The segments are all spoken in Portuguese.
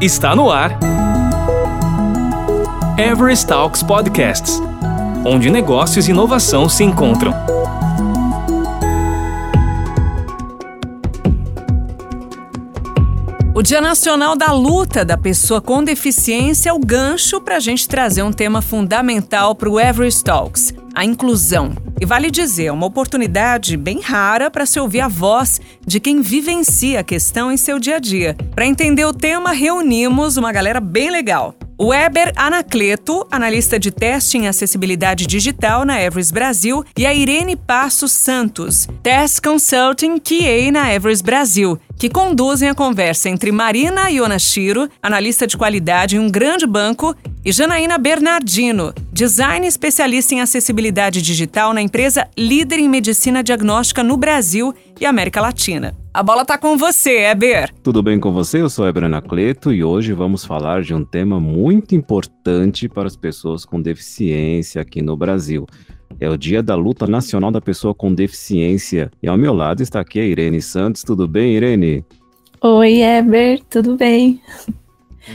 Está no ar. Everest Talks Podcasts onde negócios e inovação se encontram. O Dia Nacional da Luta da Pessoa com Deficiência é o gancho para a gente trazer um tema fundamental para o Everest Talks, a inclusão. E vale dizer, é uma oportunidade bem rara para se ouvir a voz de quem vivencia a questão em seu dia a dia. Para entender o tema, reunimos uma galera bem legal. Weber Anacleto, analista de teste em acessibilidade digital na Everest Brasil, e a Irene Passos Santos, Test Consulting QA na Everest Brasil, que conduzem a conversa entre Marina Ionashiro, analista de qualidade em um grande banco, e Janaína Bernardino, design especialista em acessibilidade digital na empresa líder em medicina diagnóstica no Brasil e América Latina. A bola tá com você, Eber. Tudo bem com você? Eu sou Eber Anacleto e hoje vamos falar de um tema muito importante para as pessoas com deficiência aqui no Brasil. É o Dia da Luta Nacional da Pessoa com Deficiência. E ao meu lado está aqui a Irene Santos. Tudo bem, Irene? Oi, Eber, tudo bem?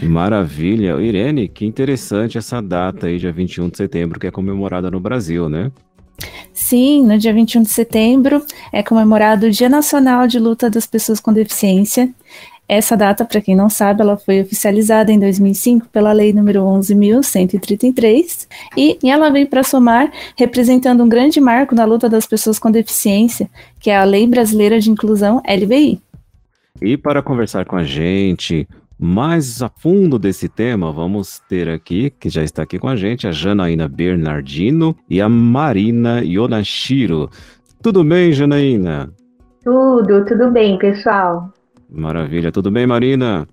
Maravilha. Irene, que interessante essa data aí, dia 21 de setembro, que é comemorada no Brasil, né? Sim, no dia 21 de setembro é comemorado o Dia Nacional de Luta das Pessoas com Deficiência. Essa data, para quem não sabe, ela foi oficializada em 2005 pela Lei número 11.133 e ela vem para somar, representando um grande marco na luta das pessoas com deficiência, que é a Lei Brasileira de Inclusão LBI. E para conversar com a gente mais a fundo desse tema, vamos ter aqui, que já está aqui com a gente, a Janaína Bernardino e a Marina Yonashiro. Tudo bem, Janaína? Tudo, tudo bem, pessoal. Maravilha, tudo bem, Marina?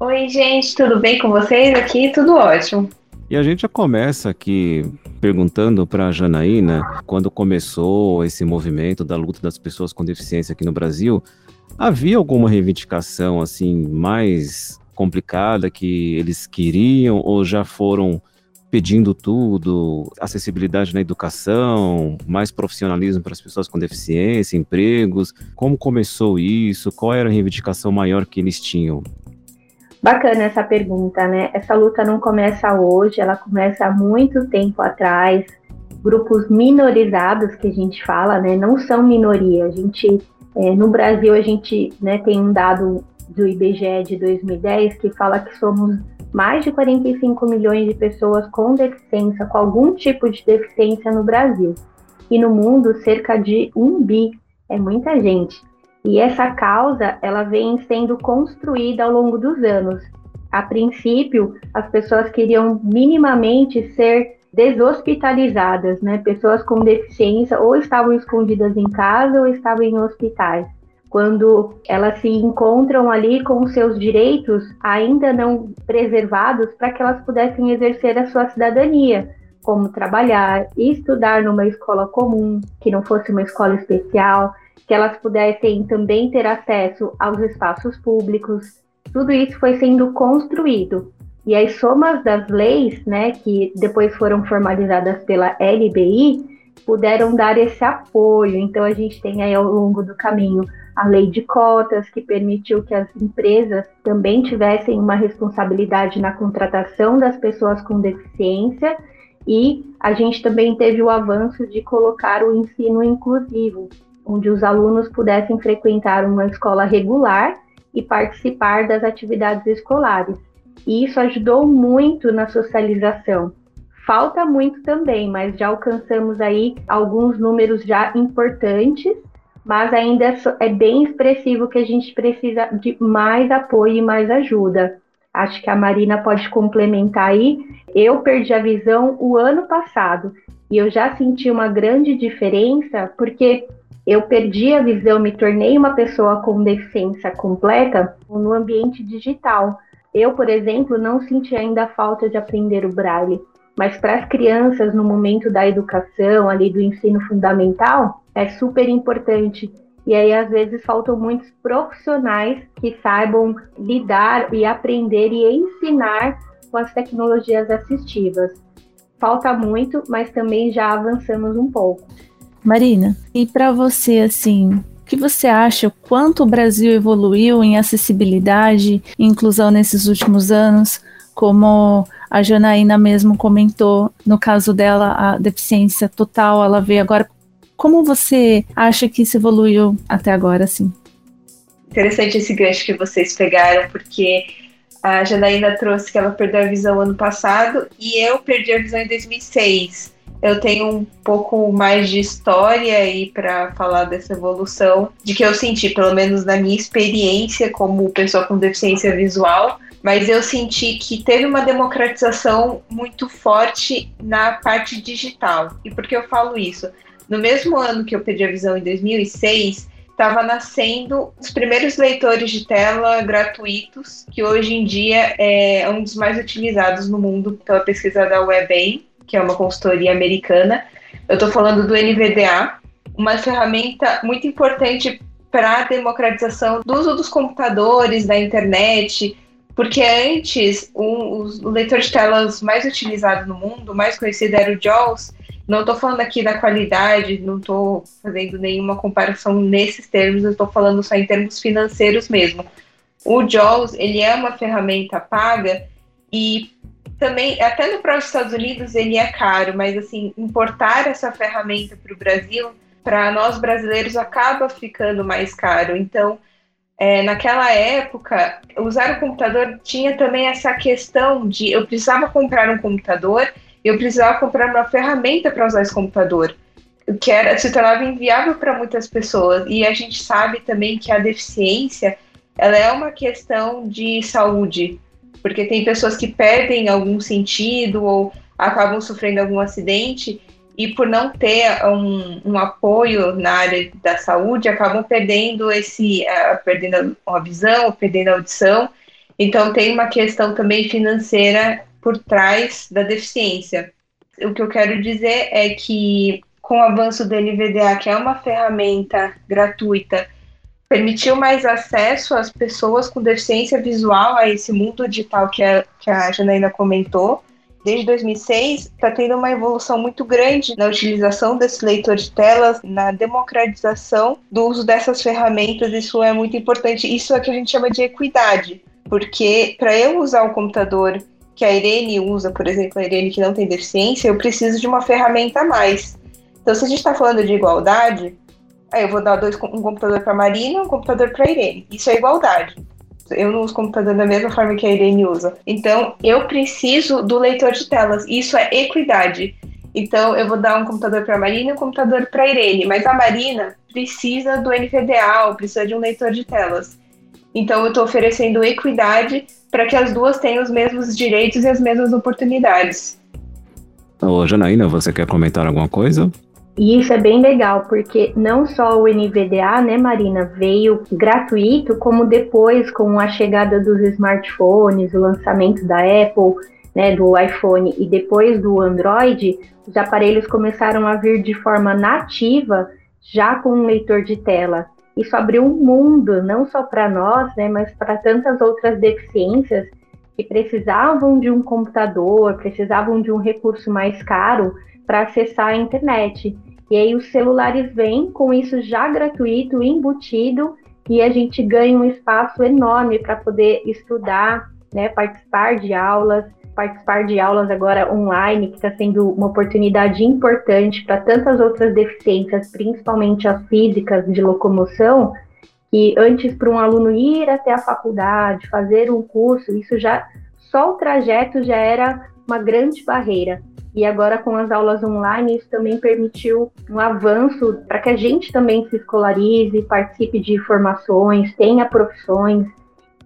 Oi, gente, tudo bem com vocês aqui? Tudo ótimo. E a gente já começa aqui perguntando para a Janaína, quando começou esse movimento da luta das pessoas com deficiência aqui no Brasil, havia alguma reivindicação assim mais complicada que eles queriam ou já foram pedindo tudo, acessibilidade na educação, mais profissionalismo para as pessoas com deficiência, empregos? Como começou isso? Qual era a reivindicação maior que eles tinham? Bacana essa pergunta, né? Essa luta não começa hoje, ela começa há muito tempo atrás. Grupos minorizados que a gente fala, né? Não são minoria. A gente, é, no Brasil, a gente né, tem um dado do IBGE de 2010 que fala que somos mais de 45 milhões de pessoas com deficiência, com algum tipo de deficiência no Brasil. E no mundo, cerca de um bi. É muita gente. E essa causa, ela vem sendo construída ao longo dos anos. A princípio, as pessoas queriam minimamente ser deshospitalizadas, né? Pessoas com deficiência ou estavam escondidas em casa ou estavam em hospitais quando elas se encontram ali com seus direitos ainda não preservados para que elas pudessem exercer a sua cidadania, como trabalhar e estudar numa escola comum, que não fosse uma escola especial, que elas pudessem também ter acesso aos espaços públicos. Tudo isso foi sendo construído. E as somas das leis, né, que depois foram formalizadas pela LBI, puderam dar esse apoio. Então a gente tem aí ao longo do caminho a lei de cotas, que permitiu que as empresas também tivessem uma responsabilidade na contratação das pessoas com deficiência, e a gente também teve o avanço de colocar o ensino inclusivo, onde os alunos pudessem frequentar uma escola regular e participar das atividades escolares. E isso ajudou muito na socialização. Falta muito também, mas já alcançamos aí alguns números já importantes mas ainda é, bem expressivo que a gente precisa de mais apoio e mais ajuda. Acho que a Marina pode complementar aí. Eu perdi a visão o ano passado e eu já senti uma grande diferença porque eu perdi a visão, me tornei uma pessoa com deficiência completa no ambiente digital. Eu, por exemplo, não senti ainda a falta de aprender o braille, mas para as crianças no momento da educação, ali do ensino fundamental, é super importante. E aí, às vezes, faltam muitos profissionais que saibam lidar e aprender e ensinar com as tecnologias assistivas. Falta muito, mas também já avançamos um pouco. Marina, e para você, assim, que você acha, o quanto o Brasil evoluiu em acessibilidade e inclusão nesses últimos anos, como a Janaína mesmo comentou, no caso dela, a deficiência total, ela veio agora. Como você acha que isso evoluiu até agora, assim? Interessante esse gancho que vocês pegaram, porque a Janaína trouxe que ela perdeu a visão ano passado e eu perdi a visão em 2006. Eu tenho um pouco mais de história aí para falar dessa evolução, de que eu senti, pelo menos na minha experiência como pessoa com deficiência visual, mas eu senti que teve uma democratização muito forte na parte digital. E por que eu falo isso? No mesmo ano que eu perdi a visão, em 2006, estava nascendo os primeiros leitores de tela gratuitos, que hoje em dia é um dos mais utilizados no mundo pela pesquisa da WebAIM, que é uma consultoria americana. Eu estou falando do NVDA, uma ferramenta muito importante para a democratização do uso dos computadores, da internet, porque antes um, o leitor de telas mais utilizado no mundo, mais conhecido era o JAWS, não estou falando aqui da qualidade, não estou fazendo nenhuma comparação nesses termos, eu estou falando só em termos financeiros mesmo. O JAWS, ele é uma ferramenta paga e também, até no próprio Estados Unidos, ele é caro, mas assim, importar essa ferramenta para o Brasil, para nós brasileiros, acaba ficando mais caro. Então, é, naquela época, usar o computador tinha também essa questão de eu precisava comprar um computador eu precisava comprar uma ferramenta para usar esse computador, que era, se tornava inviável para muitas pessoas. E a gente sabe também que a deficiência ela é uma questão de saúde, porque tem pessoas que perdem algum sentido ou acabam sofrendo algum acidente e por não ter um, um apoio na área da saúde acabam perdendo esse uh, perdendo a visão, perdendo a audição. Então tem uma questão também financeira por trás da deficiência. O que eu quero dizer é que, com o avanço do NVDA, que é uma ferramenta gratuita, permitiu mais acesso às pessoas com deficiência visual a esse mundo digital que a, que a Janaína comentou. Desde 2006, está tendo uma evolução muito grande na utilização desse leitor de telas, na democratização do uso dessas ferramentas. Isso é muito importante. Isso é o que a gente chama de equidade, porque para eu usar o computador que a Irene usa, por exemplo, a Irene que não tem deficiência, eu preciso de uma ferramenta a mais. Então, se a gente está falando de igualdade, aí eu vou dar dois, um computador para a Marina um computador para a Irene. Isso é igualdade. Eu não uso computador da mesma forma que a Irene usa. Então, eu preciso do leitor de telas. Isso é equidade. Então, eu vou dar um computador para a Marina e um computador para a Irene. Mas a Marina precisa do NVDA, precisa de um leitor de telas. Então, eu estou oferecendo equidade para que as duas tenham os mesmos direitos e as mesmas oportunidades. Ô, Janaína, você quer comentar alguma coisa? E isso é bem legal, porque não só o NVDA, né, Marina, veio gratuito, como depois, com a chegada dos smartphones, o lançamento da Apple, né, do iPhone e depois do Android, os aparelhos começaram a vir de forma nativa, já com um leitor de tela isso abriu um mundo, não só para nós, né, mas para tantas outras deficiências que precisavam de um computador, precisavam de um recurso mais caro para acessar a internet. E aí os celulares vêm com isso já gratuito, embutido, e a gente ganha um espaço enorme para poder estudar, né, participar de aulas, participar de aulas agora online, que está sendo uma oportunidade importante para tantas outras deficiências, principalmente as físicas de locomoção, que antes para um aluno ir até a faculdade, fazer um curso, isso já só o trajeto já era uma grande barreira. E agora com as aulas online, isso também permitiu um avanço para que a gente também se escolarize, participe de formações, tenha profissões,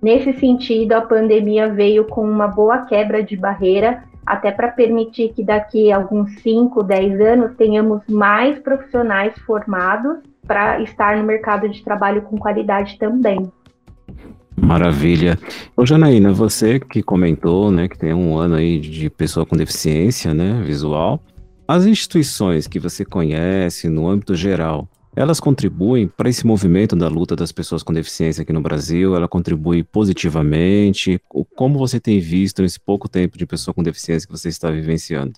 Nesse sentido, a pandemia veio com uma boa quebra de barreira, até para permitir que daqui a alguns 5, 10 anos tenhamos mais profissionais formados para estar no mercado de trabalho com qualidade também. Maravilha. Ô Janaína, você que comentou, né, que tem um ano aí de pessoa com deficiência, né, visual, as instituições que você conhece no âmbito geral, elas contribuem para esse movimento da luta das pessoas com deficiência aqui no Brasil? Ela contribui positivamente? Como você tem visto nesse pouco tempo de pessoa com deficiência que você está vivenciando?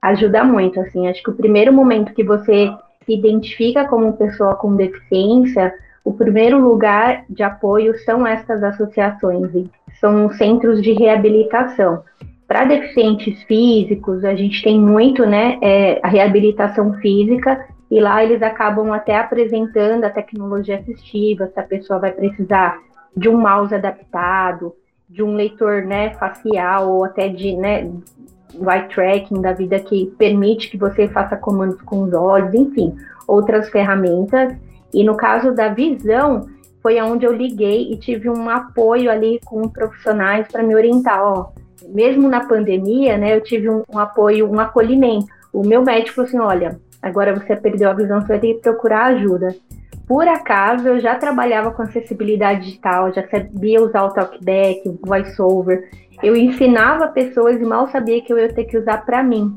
Ajuda muito, assim. Acho que o primeiro momento que você se identifica como pessoa com deficiência, o primeiro lugar de apoio são estas associações, são centros de reabilitação. Para deficientes físicos, a gente tem muito, né, é, a reabilitação física, e lá eles acabam até apresentando a tecnologia assistiva, se a pessoa vai precisar de um mouse adaptado, de um leitor, né, facial, ou até de, né, eye tracking da vida que permite que você faça comandos com os olhos, enfim, outras ferramentas. E no caso da visão, foi onde eu liguei e tive um apoio ali com profissionais para me orientar. Ó, mesmo na pandemia, né, eu tive um, um, apoio, um acolhimento. O meu médico falou assim: olha, agora você perdeu a visão, você vai ter que procurar ajuda. Por acaso, eu já trabalhava com acessibilidade digital, já sabia usar o talkback, o voiceover. Eu ensinava pessoas e mal sabia que eu ia ter que usar para mim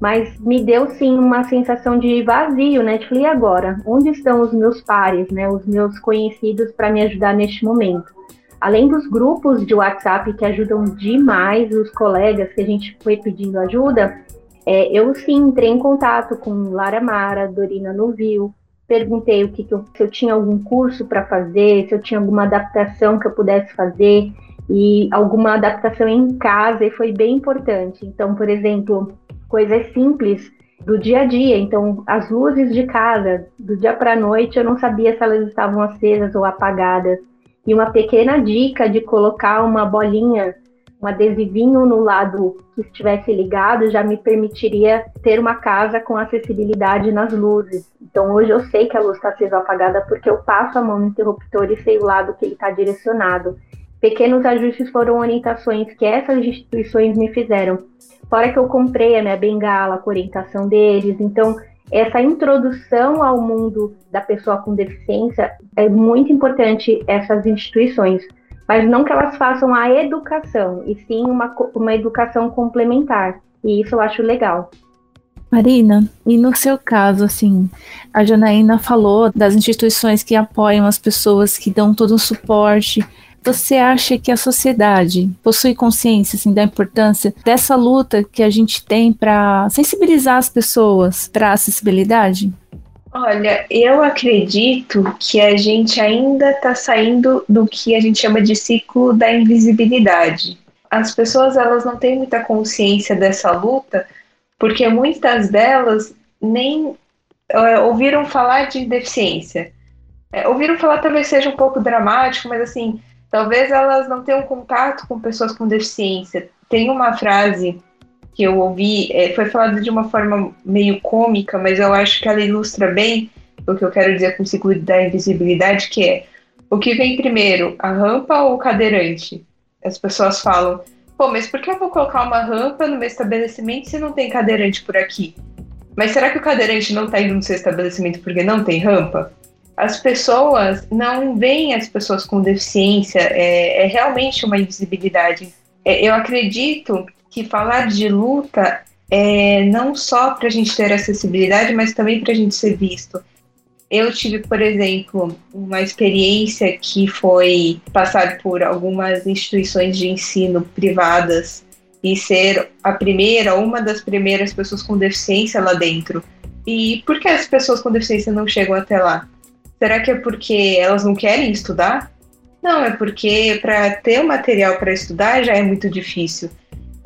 mas me deu sim uma sensação de vazio, né? Falei, e agora? Onde estão os meus pares, né? Os meus conhecidos para me ajudar neste momento? Além dos grupos de WhatsApp que ajudam demais os colegas que a gente foi pedindo ajuda, é, eu sim entrei em contato com Lara Mara, Dorina Novil, perguntei o que, que eu, se eu tinha algum curso para fazer, se eu tinha alguma adaptação que eu pudesse fazer e alguma adaptação em casa e foi bem importante. Então, por exemplo, coisas simples do dia a dia. Então, as luzes de casa, do dia para a noite, eu não sabia se elas estavam acesas ou apagadas. E uma pequena dica de colocar uma bolinha, um adesivinho no lado que estivesse ligado, já me permitiria ter uma casa com acessibilidade nas luzes. Então, hoje eu sei que a luz está acesa ou apagada porque eu passo a mão no interruptor e sei o lado que ele está direcionado. Pequenos ajustes foram orientações que essas instituições me fizeram Fora que eu comprei a minha bengala com orientação deles. Então, essa introdução ao mundo da pessoa com deficiência é muito importante essas instituições. Mas não que elas façam a educação, e sim uma, uma educação complementar. E isso eu acho legal. Marina, e no seu caso, assim, a Janaína falou das instituições que apoiam as pessoas, que dão todo o suporte você acha que a sociedade possui consciência assim, da importância dessa luta que a gente tem para sensibilizar as pessoas para a acessibilidade? Olha, eu acredito que a gente ainda está saindo do que a gente chama de ciclo da invisibilidade. As pessoas elas não têm muita consciência dessa luta, porque muitas delas nem é, ouviram falar de deficiência. É, ouviram falar talvez seja um pouco dramático, mas assim, talvez elas não tenham contato com pessoas com deficiência. Tem uma frase que eu ouvi, é, foi falada de uma forma meio cômica, mas eu acho que ela ilustra bem o que eu quero dizer com o ciclo da invisibilidade, que é o que vem primeiro, a rampa ou o cadeirante? As pessoas falam, pô, mas por que eu vou colocar uma rampa no meu estabelecimento se não tem cadeirante por aqui? Mas será que o cadeirante não está indo no seu estabelecimento porque não tem rampa? as pessoas não veem as pessoas com deficiência, é, é realmente uma invisibilidade. É, eu acredito que falar de luta é não só para a gente ter acessibilidade, mas também para a gente ser visto. Eu tive, por exemplo, uma experiência que foi passar por algumas instituições de ensino privadas e ser a primeira, uma das primeiras pessoas com deficiência lá dentro. E por que as pessoas com deficiência não chegam até lá? Será que é porque elas não querem estudar? Não, é porque para ter o material para estudar já é muito difícil.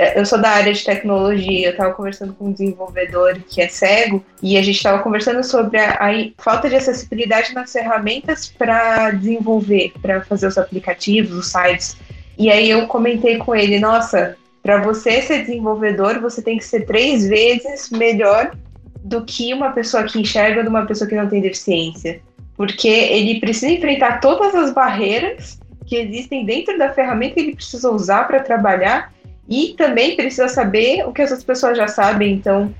É, eu sou da área de tecnologia, eu estava conversando com um desenvolvedor que é cego e a gente estava conversando sobre a, a, falta de acessibilidade nas ferramentas para desenvolver, para fazer os aplicativos, os sites. E aí eu comentei com ele, nossa, para você ser desenvolvedor, você tem que ser três vezes melhor do que uma pessoa que enxerga de uma pessoa que não tem deficiência porque ele precisa enfrentar todas as barreiras que existem dentro da ferramenta que ele precisa usar para trabalhar e também precisa saber o que essas pessoas já sabem. Então,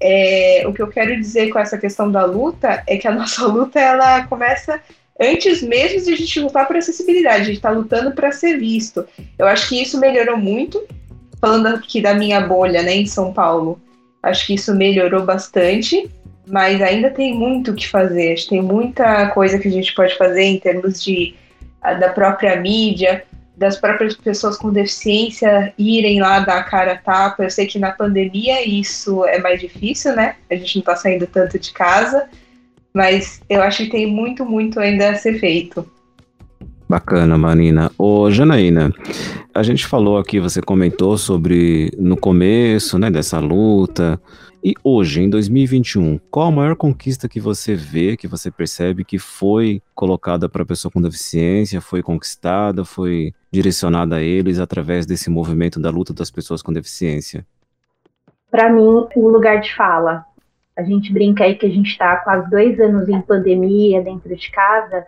é, o que eu quero dizer com essa questão da luta é que a nossa luta ela começa antes mesmo de a gente lutar por acessibilidade, a gente está lutando para ser visto. Eu acho que isso melhorou muito, falando aqui da minha bolha, né, em São Paulo. Acho que isso melhorou bastante mas ainda tem muito o que fazer. Tem muita coisa que a gente pode fazer em termos de da própria mídia, das próprias pessoas com deficiência irem lá dar a cara a tapa. Eu sei que na pandemia isso é mais difícil, né? A gente não está saindo tanto de casa, mas eu acho que tem muito, muito ainda a ser feito. Bacana, Marina. Ô, Janaína, a gente falou aqui, você comentou sobre no começo, né, dessa luta. E hoje, em 2021, qual a maior conquista que você vê, que você percebe que foi colocada para a pessoa com deficiência, foi conquistada, foi direcionada a eles através desse movimento da luta das pessoas com deficiência? Para mim, o lugar de fala. A gente brinca aí que a gente está quase dois anos em pandemia dentro de casa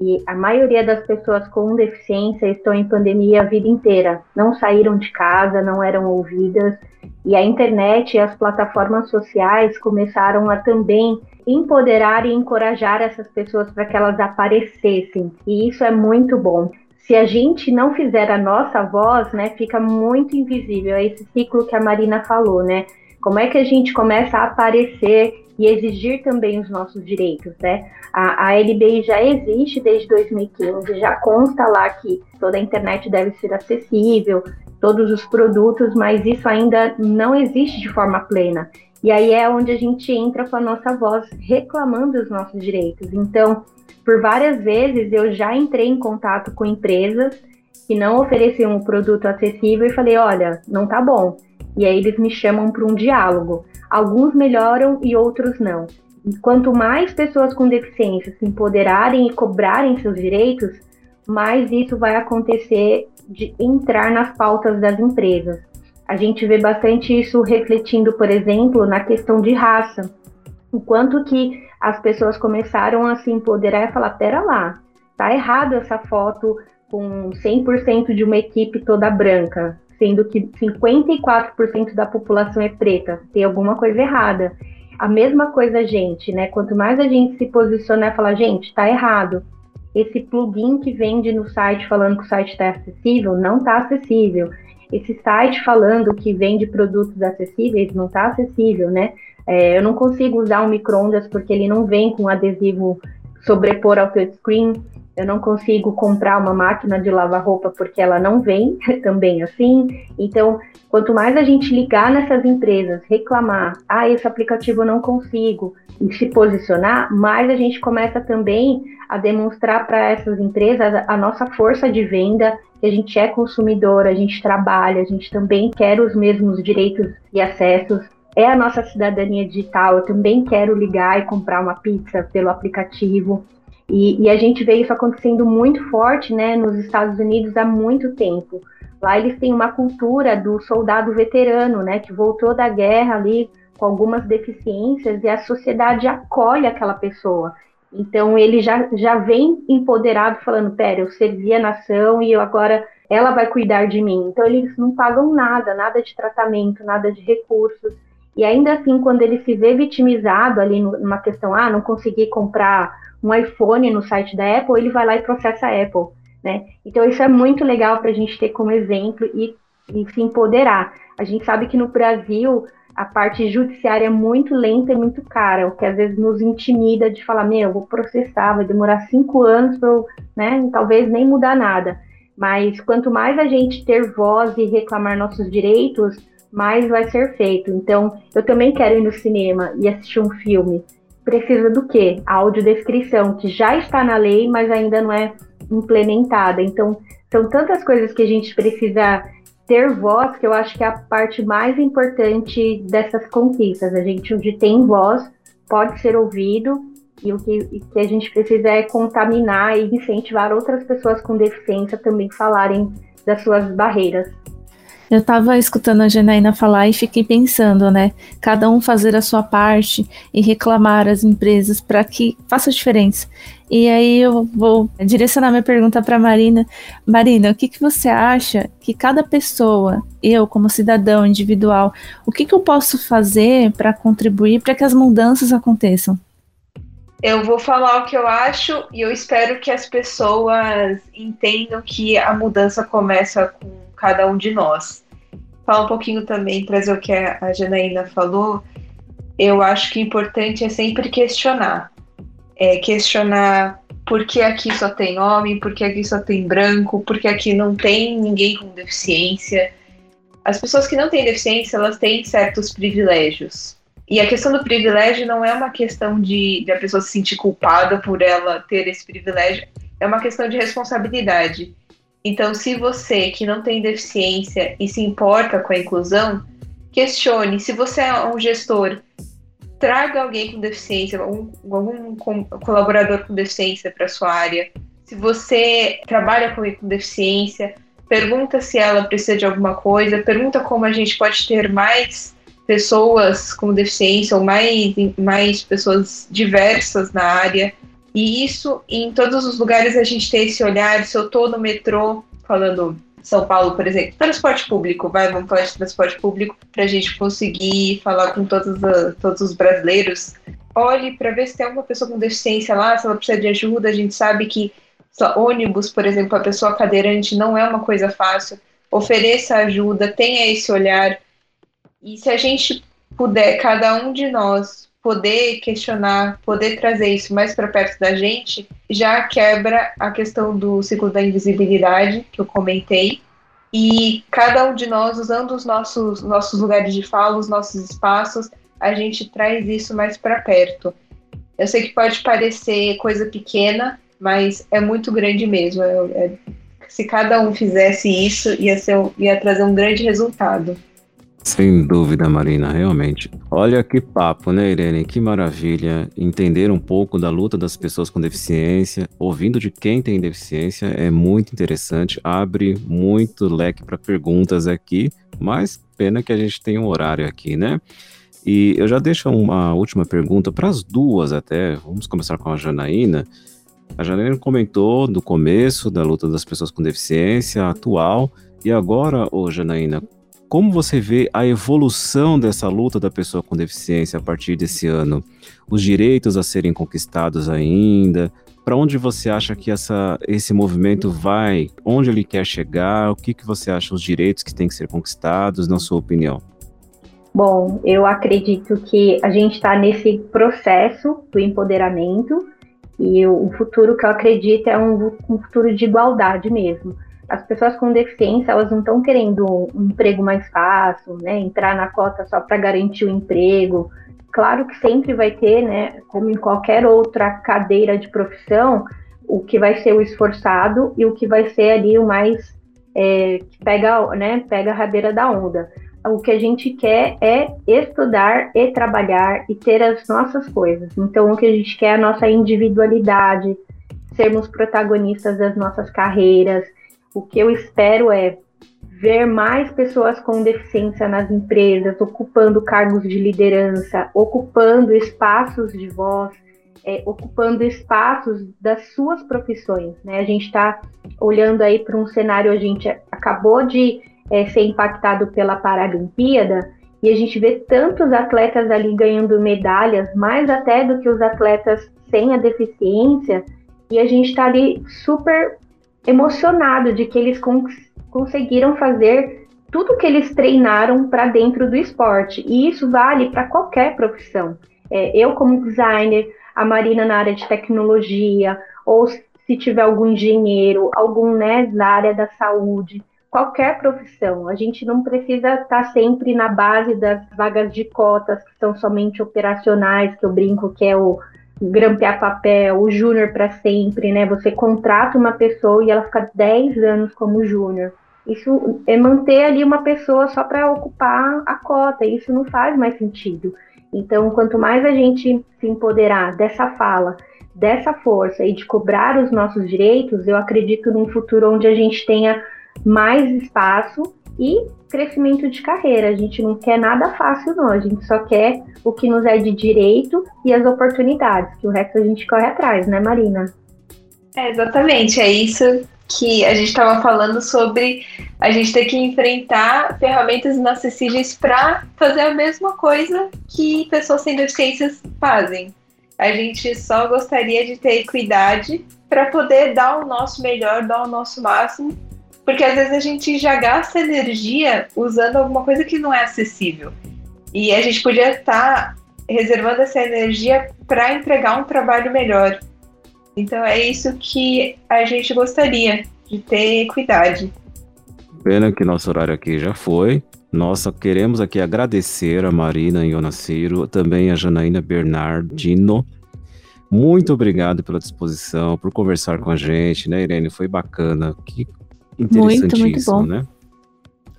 e a maioria das pessoas com deficiência estão em pandemia a vida inteira. Não saíram de casa, não eram ouvidas. E a internet e as plataformas sociais começaram a também empoderar e encorajar essas pessoas para que elas aparecessem. E isso é muito bom. Se a gente não fizer a nossa voz, né, fica muito invisível. É esse ciclo que a Marina falou, né? Como é que a gente começa a aparecer e exigir também os nossos direitos, né? A, a LBI já existe desde 2015, já consta lá que toda a internet deve ser acessível, todos os produtos, mas isso ainda não existe de forma plena. E aí é onde a gente entra com a nossa voz reclamando os nossos direitos. Então, por várias vezes eu já entrei em contato com empresas que não ofereciam um produto acessível e falei, olha, não tá bom. E aí eles me chamam para um diálogo. Alguns melhoram e outros não. E quanto mais pessoas com deficiência se empoderarem e cobrarem seus direitos, mais isso vai acontecer de entrar nas pautas das empresas. A gente vê bastante isso refletindo, por exemplo, na questão de raça. O quanto que as pessoas começaram a se empoderar e falar: pera lá, tá errado essa foto com 100% de uma equipe toda branca sendo que 54% da população é preta, tem alguma coisa errada. A mesma coisa, gente, né? Quanto mais a gente se posicionar e falar, gente, tá errado. Esse plugin que vende no site falando que o site está acessível, não está acessível. Esse site falando que vende produtos acessíveis, não está acessível, né? É, eu não consigo usar um micro-ondas porque ele não vem com adesivo sobrepor ao touchscreen. Eu não consigo comprar uma máquina de lavar roupa porque ela não vem também assim. Então, quanto mais a gente ligar nessas empresas, reclamar, ah, esse aplicativo eu não consigo, e se posicionar, mais a gente começa também a demonstrar para essas empresas a, nossa força de venda, que a gente é consumidor, a gente trabalha, a gente também quer os mesmos direitos e acessos é a nossa cidadania digital. Eu também quero ligar e comprar uma pizza pelo aplicativo. E, e, a gente vê isso acontecendo muito forte né, nos Estados Unidos há muito tempo. Lá eles têm uma cultura do soldado veterano, né, que voltou da guerra ali com algumas deficiências e a sociedade acolhe aquela pessoa. Então ele já, já vem empoderado falando, pera, eu servi a nação e eu agora ela vai cuidar de mim. Então eles não pagam nada, nada de tratamento, nada de recursos. E ainda assim, quando ele se vê vitimizado ali numa questão, ah, não consegui comprar um iPhone no site da Apple, ele vai lá e processa a Apple, né? Então isso é muito legal para a gente ter como exemplo e, e se empoderar. A gente sabe que no Brasil a parte judiciária é muito lenta e muito cara, o que às vezes nos intimida de falar, meu, vou processar, vai demorar cinco anos para eu, né, talvez nem mudar nada. Mas quanto mais a gente ter voz e reclamar nossos direitos, mais vai ser feito. Então, eu também quero ir no cinema e assistir um filme precisa do quê? A audiodescrição, que já está na lei, mas ainda não é implementada. Então, são tantas coisas que a gente precisa ter voz, que eu acho que é a parte mais importante dessas conquistas. A gente, onde tem voz, pode ser ouvido, e o que, que a gente precisa é contaminar e incentivar outras pessoas com deficiência também falarem das suas barreiras. Eu estava escutando a Janaína falar e fiquei pensando, né? Cada um fazer a sua parte e reclamar as empresas para que faça diferença. E aí eu vou direcionar minha pergunta para Marina. Marina, o que, que você acha que cada pessoa, eu como cidadão individual, o que, que eu posso fazer para contribuir para que as mudanças aconteçam? Eu vou falar o que eu acho e eu espero que as pessoas entendam que a mudança começa com cada um de nós. Falar um pouquinho também, trazer o que a Janaína falou, eu acho que o importante é sempre questionar. É questionar por que aqui só tem homem, por que aqui só tem branco, por que aqui não tem ninguém com deficiência. As pessoas que não têm deficiência, elas têm certos privilégios. E a questão do privilégio não é uma questão de, de a pessoa se sentir culpada por ela ter esse privilégio, é uma questão de responsabilidade. Então, se você que não tem deficiência e se importa com a inclusão, questione. Se você é um gestor, traga alguém com deficiência, um, algum colaborador com deficiência para sua área. Se você trabalha com, com deficiência, pergunta se ela precisa de alguma coisa, pergunta como a gente pode ter mais pessoas com deficiência ou mais, mais pessoas diversas na área. E isso, em todos os lugares, a gente tem esse olhar. Se eu estou no metrô, falando São Paulo, por exemplo, transporte público, vai, vamos falar de transporte público, para a gente conseguir falar com todos, todos os brasileiros. Olhe para ver se tem alguma pessoa com deficiência lá, se ela precisa de ajuda. A gente sabe que ônibus, por exemplo, a pessoa cadeirante não é uma coisa fácil. Ofereça ajuda, tenha esse olhar e se a gente puder, cada um de nós, poder questionar, poder trazer isso mais para perto da gente, já quebra a questão do ciclo da invisibilidade que eu comentei. E cada um de nós, usando os nossos, nossos lugares de fala, os nossos espaços, a gente traz isso mais para perto. Eu sei que pode parecer coisa pequena, mas é muito grande mesmo. É, é, se cada um fizesse isso, ia, ser, ia trazer um grande resultado. Sem dúvida, Marina, realmente. Olha que papo, né, Irene? Que maravilha entender um pouco da luta das pessoas com deficiência, ouvindo de quem tem deficiência, é muito interessante, abre muito leque para perguntas aqui, mas pena que a gente tem um horário aqui, né? E eu já deixo uma última pergunta para as duas até. Vamos começar com a Janaína. A Janaína comentou do começo da luta das pessoas com deficiência atual. E agora, ô Janaína, como você vê a evolução dessa luta da pessoa com deficiência a partir desse ano? Os direitos a serem conquistados ainda? Para onde você acha que essa, esse movimento vai? Onde ele quer chegar? O que, que você acha os direitos que têm que ser conquistados, na sua opinião? Bom, eu acredito que a gente está nesse processo do empoderamento e o futuro que eu acredito é um, um futuro de igualdade mesmo as pessoas com deficiência elas não estão querendo um emprego mais fácil, né? Entrar na cota só para garantir o emprego. Claro que sempre vai ter, né? Como em qualquer outra cadeira de profissão, o que vai ser o esforçado e o que vai ser ali o mais é, que pega, né? Pega a rabeira da onda. O que a gente quer é estudar e trabalhar e ter as nossas coisas. Então, o que a gente quer é a nossa individualidade, sermos protagonistas das nossas carreiras o que eu espero é ver mais pessoas com deficiência nas empresas, ocupando cargos de liderança, ocupando espaços de voz, é, ocupando espaços das suas profissões. Né? A gente está olhando aí para um cenário, a gente acabou de é, ser impactado pela Paralimpíada e a gente vê tantos atletas ali ganhando medalhas, mais até do que os atletas sem a deficiência, e a gente está ali super emocionado de que eles cons conseguiram fazer tudo que eles treinaram para dentro do esporte. E isso vale para qualquer profissão. É, eu, como designer, a Marina na área de tecnologia, ou se tiver algum engenheiro, algum né, na área da saúde, qualquer profissão. A gente não precisa estar tá sempre na base das vagas de cotas que são somente operacionais, que eu brinco que é o grampear papel, o júnior para sempre, né? Você contrata uma pessoa e ela fica 10 anos como júnior. Isso é manter ali uma pessoa só para ocupar a cota, isso não faz mais sentido. Então, quanto mais a gente se empoderar dessa fala, dessa força e de cobrar os nossos direitos, eu acredito num futuro onde a gente tenha mais espaço e crescimento de carreira. A gente não quer nada fácil, não. A gente só quer o que nos é de direito e as oportunidades, que o resto a gente corre atrás, né, Marina? É, exatamente. É isso que a gente estava falando sobre a gente ter que enfrentar ferramentas inacessíveis para fazer a mesma coisa que pessoas sem deficiências fazem. A gente só gostaria de ter equidade para poder dar o nosso melhor, dar o nosso máximo porque às vezes a gente já gasta energia usando alguma coisa que não é acessível. E a gente podia estar tá reservando essa energia para entregar um trabalho melhor. Então é isso que a gente gostaria, de ter equidade. Pena que nosso horário aqui já foi. Nós só queremos aqui agradecer a Marina Ionaciro, também a Janaína Bernardino. Muito obrigado pela disposição, por conversar com a gente, né, Irene? Foi bacana. Que interessantíssimo, muito, muito bom. né?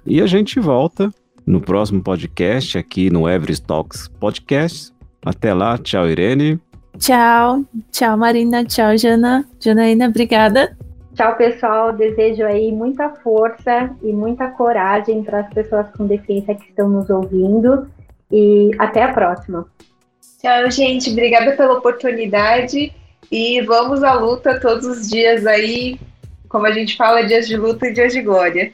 E a gente volta no próximo podcast aqui no Everest Talks Podcast. Até lá, tchau, Irene. Tchau, tchau, Marina, tchau, Jana. Janaína, obrigada. Tchau, pessoal. Desejo aí muita força e muita coragem para as pessoas com deficiência que estão nos ouvindo. E até a próxima. Tchau, gente. Obrigada pela oportunidade. E vamos à luta todos os dias aí. Como a gente fala, dias de luta e dias de glória.